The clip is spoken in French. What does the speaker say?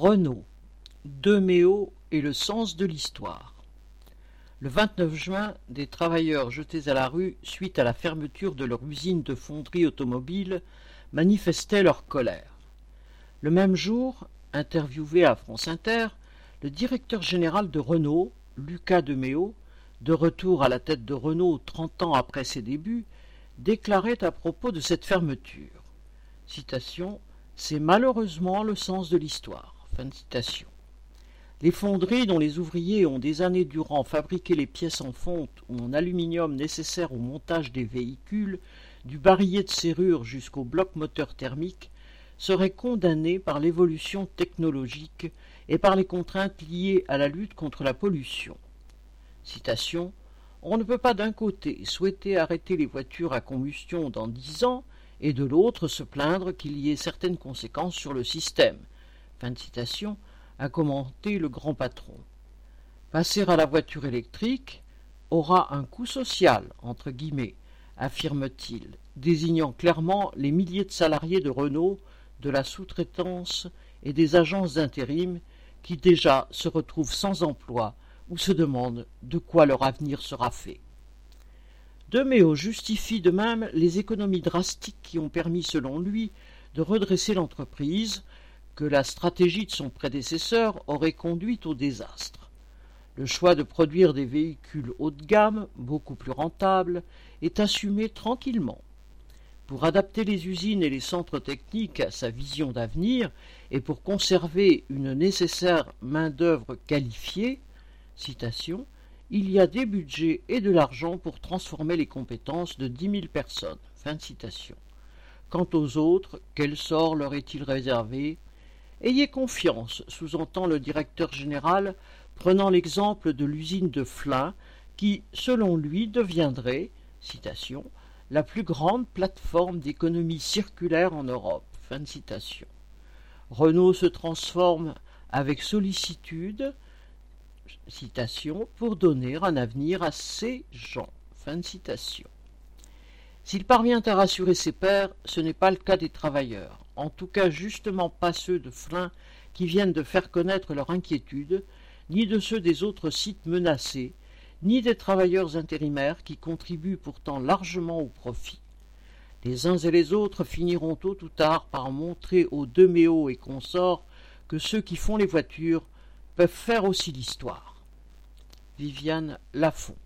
Renault, Deméo et le sens de l'histoire. Le 29 juin, des travailleurs jetés à la rue suite à la fermeture de leur usine de fonderie automobile manifestaient leur colère. Le même jour, interviewé à France Inter, le directeur général de Renault, Lucas Deméo, de retour à la tête de Renault trente ans après ses débuts, déclarait à propos de cette fermeture. C'est malheureusement le sens de l'histoire. Les fonderies dont les ouvriers ont des années durant fabriqué les pièces en fonte ou en aluminium nécessaires au montage des véhicules, du barillet de serrure jusqu'au bloc moteur thermique, seraient condamnées par l'évolution technologique et par les contraintes liées à la lutte contre la pollution. On ne peut pas d'un côté souhaiter arrêter les voitures à combustion dans dix ans et de l'autre se plaindre qu'il y ait certaines conséquences sur le système. Fin de citation, a commenté le grand patron. Passer à la voiture électrique aura un coût social, entre guillemets, affirme-t-il, désignant clairement les milliers de salariés de Renault, de la sous-traitance et des agences d'intérim qui déjà se retrouvent sans emploi ou se demandent de quoi leur avenir sera fait. Deméo justifie de même les économies drastiques qui ont permis, selon lui, de redresser l'entreprise, que la stratégie de son prédécesseur aurait conduite au désastre. Le choix de produire des véhicules haut de gamme, beaucoup plus rentables, est assumé tranquillement. Pour adapter les usines et les centres techniques à sa vision d'avenir et pour conserver une nécessaire main-d'œuvre qualifiée, citation, il y a des budgets et de l'argent pour transformer les compétences de dix mille personnes. Fin citation. Quant aux autres, quel sort leur est-il réservé Ayez confiance, sous-entend le directeur général, prenant l'exemple de l'usine de Flins, qui, selon lui, deviendrait, la plus grande plateforme d'économie circulaire en Europe. Renault se transforme avec sollicitude, pour donner un avenir à ces gens. S'il parvient à rassurer ses pairs, ce n'est pas le cas des travailleurs, en tout cas justement pas ceux de Flins qui viennent de faire connaître leur inquiétude, ni de ceux des autres sites menacés, ni des travailleurs intérimaires qui contribuent pourtant largement au profit. Les uns et les autres finiront tôt ou tard par montrer aux Deméo et consorts que ceux qui font les voitures peuvent faire aussi l'histoire. Viviane Lafont.